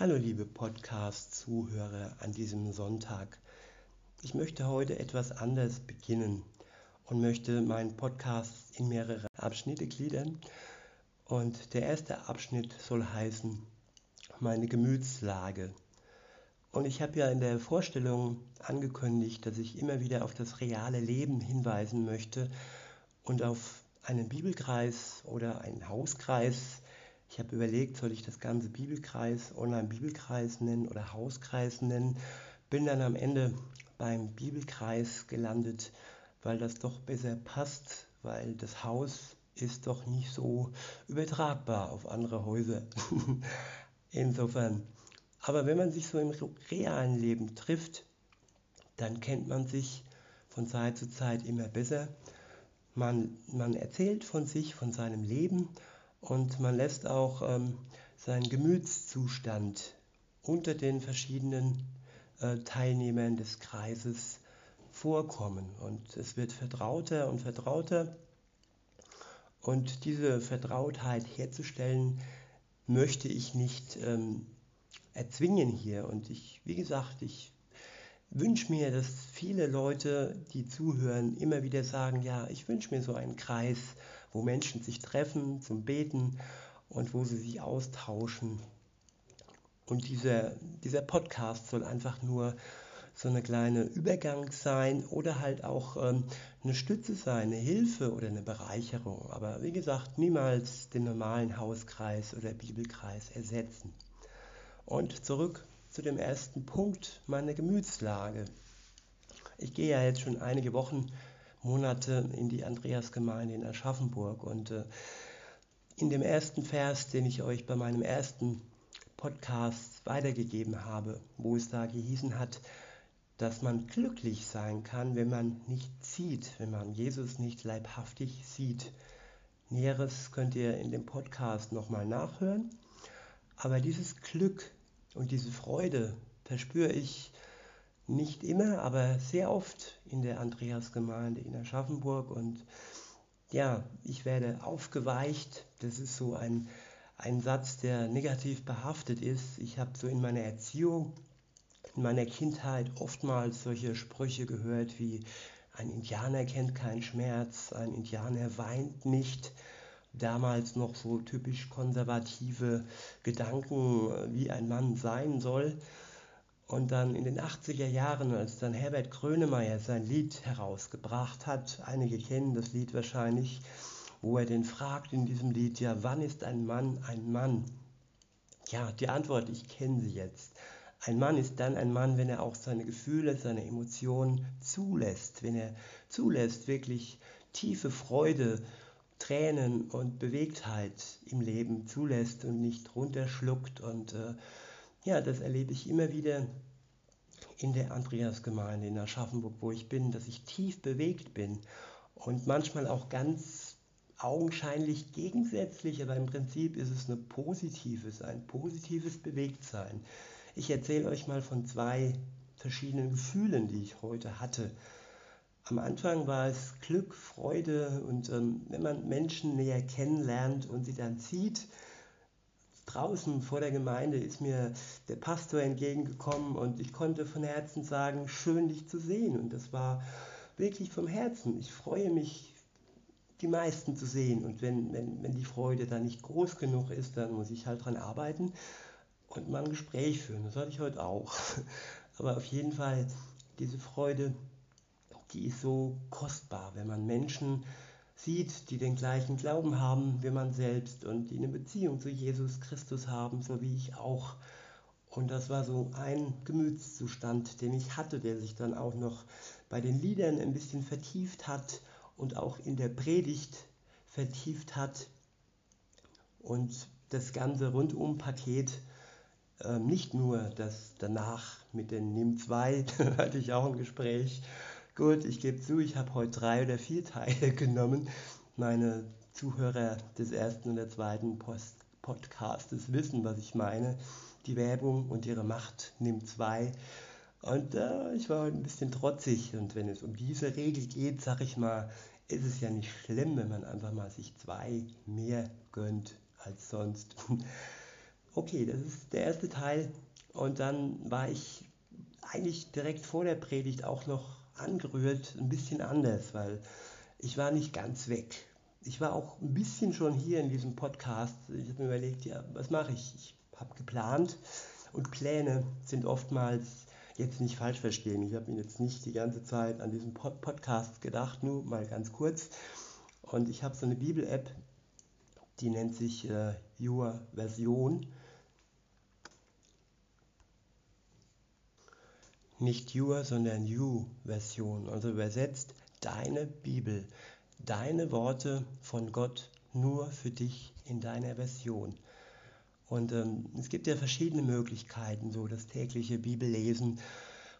Hallo liebe Podcast-Zuhörer an diesem Sonntag. Ich möchte heute etwas anders beginnen und möchte meinen Podcast in mehrere Abschnitte gliedern. Und der erste Abschnitt soll heißen meine Gemütslage. Und ich habe ja in der Vorstellung angekündigt, dass ich immer wieder auf das reale Leben hinweisen möchte und auf einen Bibelkreis oder einen Hauskreis. Ich habe überlegt, soll ich das ganze Bibelkreis, Online-Bibelkreis nennen oder Hauskreis nennen. Bin dann am Ende beim Bibelkreis gelandet, weil das doch besser passt, weil das Haus ist doch nicht so übertragbar auf andere Häuser. Insofern. Aber wenn man sich so im realen Leben trifft, dann kennt man sich von Zeit zu Zeit immer besser man, man erzählt von sich, von seinem Leben und man lässt auch ähm, seinen Gemütszustand unter den verschiedenen äh, Teilnehmern des Kreises vorkommen. Und es wird vertrauter und vertrauter. Und diese Vertrautheit herzustellen, möchte ich nicht ähm, erzwingen hier. Und ich, wie gesagt, ich wünsche mir, dass viele Leute, die zuhören, immer wieder sagen, ja, ich wünsche mir so einen Kreis, wo Menschen sich treffen zum Beten und wo sie sich austauschen. Und dieser, dieser Podcast soll einfach nur so eine kleine Übergang sein oder halt auch ähm, eine Stütze sein, eine Hilfe oder eine Bereicherung. Aber wie gesagt, niemals den normalen Hauskreis oder Bibelkreis ersetzen. Und zurück zu dem ersten Punkt, meine Gemütslage. Ich gehe ja jetzt schon einige Wochen, Monate in die Andreasgemeinde in Aschaffenburg und äh, in dem ersten Vers, den ich euch bei meinem ersten Podcast weitergegeben habe, wo es da gehießen hat, dass man glücklich sein kann, wenn man nicht sieht, wenn man Jesus nicht leibhaftig sieht. Näheres könnt ihr in dem Podcast nochmal nachhören. Aber dieses Glück, und diese Freude verspüre ich nicht immer, aber sehr oft in der Andreasgemeinde in Aschaffenburg. Und ja, ich werde aufgeweicht. Das ist so ein, ein Satz, der negativ behaftet ist. Ich habe so in meiner Erziehung, in meiner Kindheit oftmals solche Sprüche gehört wie ein Indianer kennt keinen Schmerz, ein Indianer weint nicht damals noch so typisch konservative Gedanken, wie ein Mann sein soll. Und dann in den 80er Jahren, als dann Herbert Grönemeyer sein Lied herausgebracht hat, einige kennen das Lied wahrscheinlich, wo er den fragt in diesem Lied, ja, wann ist ein Mann ein Mann? Ja, die Antwort, ich kenne sie jetzt. Ein Mann ist dann ein Mann, wenn er auch seine Gefühle, seine Emotionen zulässt, wenn er zulässt, wirklich tiefe Freude Tränen und Bewegtheit im Leben zulässt und nicht runterschluckt. Und äh, ja, das erlebe ich immer wieder in der Andreasgemeinde in Aschaffenburg, wo ich bin, dass ich tief bewegt bin und manchmal auch ganz augenscheinlich gegensätzlich, aber im Prinzip ist es ein positives, ein positives Bewegtsein. Ich erzähle euch mal von zwei verschiedenen Gefühlen, die ich heute hatte am Anfang war es Glück, Freude und ähm, wenn man Menschen näher kennenlernt und sie dann sieht, draußen vor der Gemeinde ist mir der Pastor entgegengekommen und ich konnte von Herzen sagen, schön dich zu sehen. Und das war wirklich vom Herzen. Ich freue mich, die meisten zu sehen. Und wenn, wenn, wenn die Freude dann nicht groß genug ist, dann muss ich halt dran arbeiten und mal ein Gespräch führen. Das hatte ich heute auch. Aber auf jeden Fall diese Freude die ist so kostbar, wenn man Menschen sieht, die den gleichen Glauben haben wie man selbst und die eine Beziehung zu Jesus Christus haben, so wie ich auch. Und das war so ein Gemütszustand, den ich hatte, der sich dann auch noch bei den Liedern ein bisschen vertieft hat und auch in der Predigt vertieft hat. Und das ganze Rundum-Paket, äh, nicht nur das danach mit den NIM 2, hatte ich auch ein Gespräch, Gut, ich gebe zu, ich habe heute drei oder vier Teile genommen. Meine Zuhörer des ersten und der zweiten Post Podcastes wissen, was ich meine. Die Werbung und ihre Macht nimmt zwei. Und äh, ich war heute ein bisschen trotzig. Und wenn es um diese Regel geht, sag ich mal, ist es ja nicht schlimm, wenn man einfach mal sich zwei mehr gönnt als sonst. okay, das ist der erste Teil. Und dann war ich eigentlich direkt vor der Predigt auch noch angerührt, ein bisschen anders, weil ich war nicht ganz weg. Ich war auch ein bisschen schon hier in diesem Podcast. Ich habe mir überlegt, ja, was mache ich? Ich habe geplant und Pläne sind oftmals jetzt nicht falsch verstehen. Ich habe mir jetzt nicht die ganze Zeit an diesen Pod Podcast gedacht, nur mal ganz kurz. Und ich habe so eine Bibel-App, die nennt sich äh, Your Version. Nicht Your, sondern You Version. Also übersetzt deine Bibel, deine Worte von Gott nur für dich in deiner Version. Und ähm, es gibt ja verschiedene Möglichkeiten, so das tägliche Bibellesen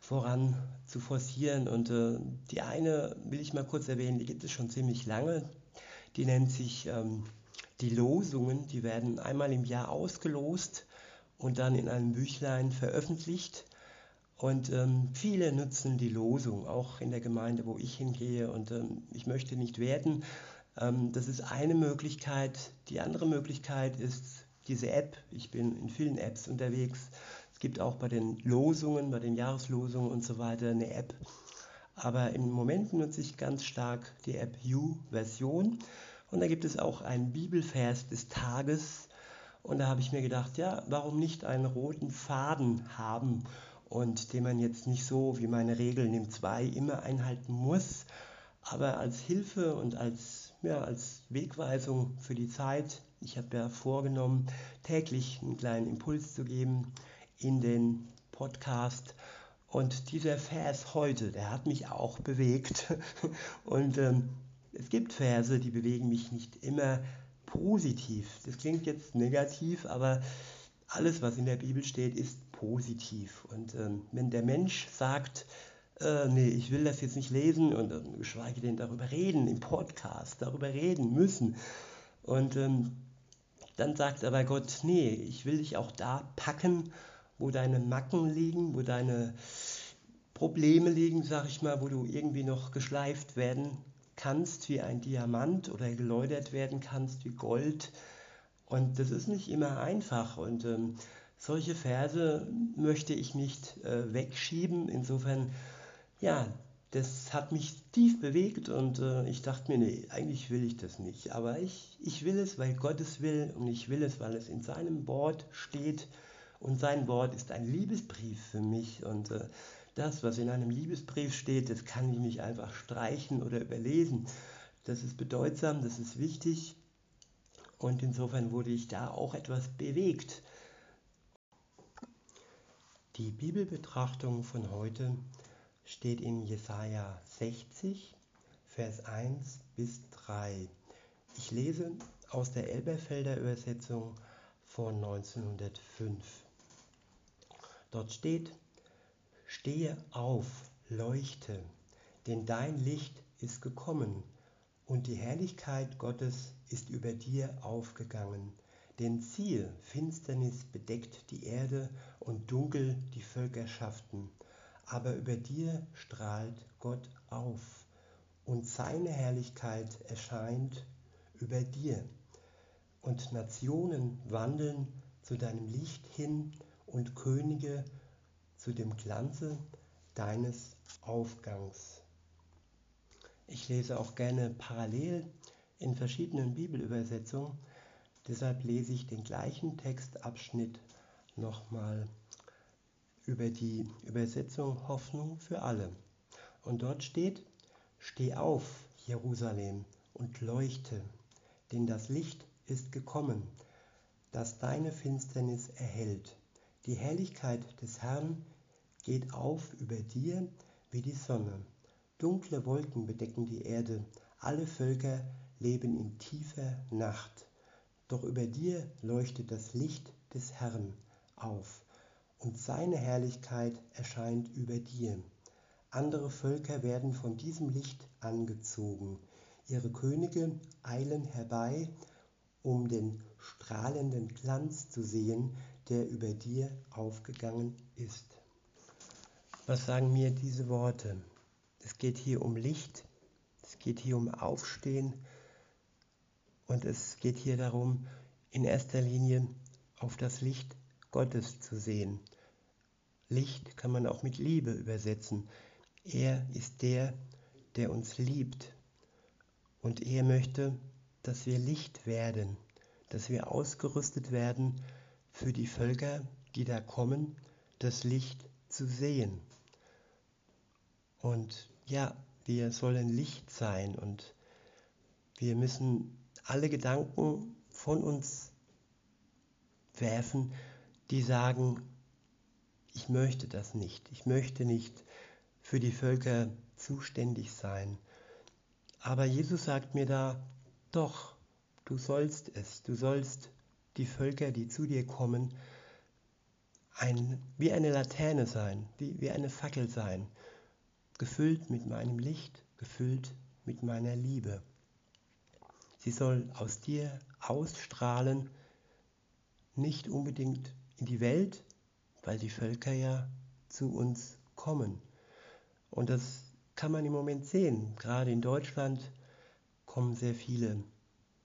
voran zu forcieren. Und äh, die eine will ich mal kurz erwähnen, die gibt es schon ziemlich lange. Die nennt sich ähm, die Losungen. Die werden einmal im Jahr ausgelost und dann in einem Büchlein veröffentlicht. Und ähm, viele nutzen die Losung, auch in der Gemeinde, wo ich hingehe. Und ähm, ich möchte nicht werten. Ähm, das ist eine Möglichkeit. Die andere Möglichkeit ist diese App. Ich bin in vielen Apps unterwegs. Es gibt auch bei den Losungen, bei den Jahreslosungen und so weiter eine App. Aber im Moment nutze ich ganz stark die App U-Version. Und da gibt es auch einen Bibelvers des Tages. Und da habe ich mir gedacht, ja, warum nicht einen roten Faden haben und den man jetzt nicht so wie meine Regeln im 2 immer einhalten muss, aber als Hilfe und als, ja, als Wegweisung für die Zeit. Ich habe ja vorgenommen, täglich einen kleinen Impuls zu geben in den Podcast. Und dieser Vers heute, der hat mich auch bewegt. Und ähm, es gibt Verse, die bewegen mich nicht immer positiv. Das klingt jetzt negativ, aber alles, was in der Bibel steht, ist positiv. Und ähm, wenn der Mensch sagt, äh, nee, ich will das jetzt nicht lesen und äh, geschweige denn darüber reden im Podcast, darüber reden müssen. Und ähm, dann sagt aber Gott, nee, ich will dich auch da packen, wo deine Macken liegen, wo deine Probleme liegen, sag ich mal, wo du irgendwie noch geschleift werden kannst wie ein Diamant oder geläutert werden kannst wie Gold. Und das ist nicht immer einfach. Und ähm, solche Verse möchte ich nicht äh, wegschieben. Insofern, ja, das hat mich tief bewegt und äh, ich dachte mir, nee, eigentlich will ich das nicht. Aber ich, ich will es, weil Gott es will und ich will es, weil es in seinem Wort steht. Und sein Wort ist ein Liebesbrief für mich. Und äh, das, was in einem Liebesbrief steht, das kann ich nicht einfach streichen oder überlesen. Das ist bedeutsam, das ist wichtig. Und insofern wurde ich da auch etwas bewegt. Die Bibelbetrachtung von heute steht in Jesaja 60, Vers 1 bis 3. Ich lese aus der Elberfelder Übersetzung von 1905. Dort steht, Stehe auf, leuchte, denn dein Licht ist gekommen und die Herrlichkeit Gottes ist über dir aufgegangen. Denn siehe, Finsternis bedeckt die Erde und dunkel die Völkerschaften, aber über dir strahlt Gott auf und seine Herrlichkeit erscheint über dir. Und Nationen wandeln zu deinem Licht hin und Könige zu dem Glanze deines Aufgangs. Ich lese auch gerne parallel in verschiedenen Bibelübersetzungen, deshalb lese ich den gleichen Textabschnitt nochmal über die Übersetzung Hoffnung für alle. Und dort steht, Steh auf, Jerusalem, und leuchte, denn das Licht ist gekommen, das deine Finsternis erhellt. Die Herrlichkeit des Herrn geht auf über dir wie die Sonne. Dunkle Wolken bedecken die Erde, alle Völker leben in tiefer Nacht. Doch über dir leuchtet das Licht des Herrn auf, und seine Herrlichkeit erscheint über dir. Andere Völker werden von diesem Licht angezogen. Ihre Könige eilen herbei, um den strahlenden Glanz zu sehen, der über dir aufgegangen ist. Was sagen mir diese Worte? Es geht hier um Licht, es geht hier um Aufstehen und es geht hier darum, in erster Linie auf das Licht Gottes zu sehen. Licht kann man auch mit Liebe übersetzen. Er ist der, der uns liebt. Und er möchte, dass wir Licht werden, dass wir ausgerüstet werden für die Völker, die da kommen, das Licht zu sehen. Und ja, wir sollen Licht sein und wir müssen alle Gedanken von uns werfen, die sagen, ich möchte das nicht, ich möchte nicht für die Völker zuständig sein. Aber Jesus sagt mir da, doch, du sollst es, du sollst die Völker, die zu dir kommen, ein, wie eine Laterne sein, wie, wie eine Fackel sein, gefüllt mit meinem Licht, gefüllt mit meiner Liebe. Sie soll aus dir ausstrahlen, nicht unbedingt in die Welt, weil die Völker ja zu uns kommen. Und das kann man im Moment sehen. Gerade in Deutschland kommen sehr viele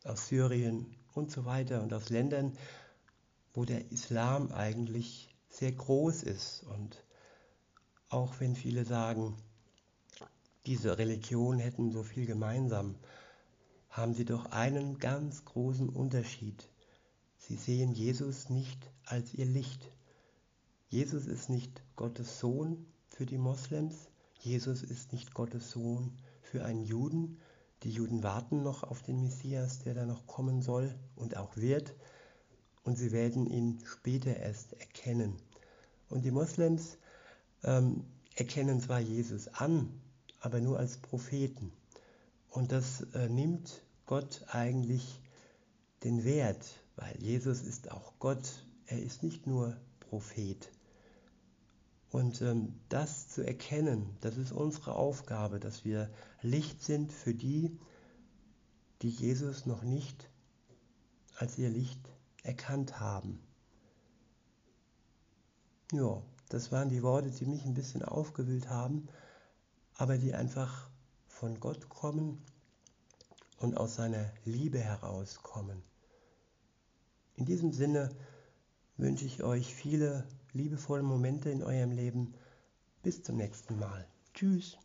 aus Syrien und so weiter und aus Ländern, wo der Islam eigentlich sehr groß ist. Und auch wenn viele sagen, diese Religionen hätten so viel gemeinsam, haben sie doch einen ganz großen Unterschied. Sie sehen Jesus nicht als ihr Licht. Jesus ist nicht Gottes Sohn für die Moslems. Jesus ist nicht Gottes Sohn für einen Juden. Die Juden warten noch auf den Messias, der da noch kommen soll und auch wird. Und sie werden ihn später erst erkennen. Und die Moslems ähm, erkennen zwar Jesus an, aber nur als Propheten. Und das äh, nimmt Gott eigentlich den Wert, weil Jesus ist auch Gott. Er ist nicht nur Prophet. Und ähm, das zu erkennen, das ist unsere Aufgabe, dass wir Licht sind für die, die Jesus noch nicht als ihr Licht erkannt haben. Ja, das waren die Worte, die mich ein bisschen aufgewühlt haben aber die einfach von Gott kommen und aus seiner Liebe herauskommen. In diesem Sinne wünsche ich euch viele liebevolle Momente in eurem Leben. Bis zum nächsten Mal. Tschüss.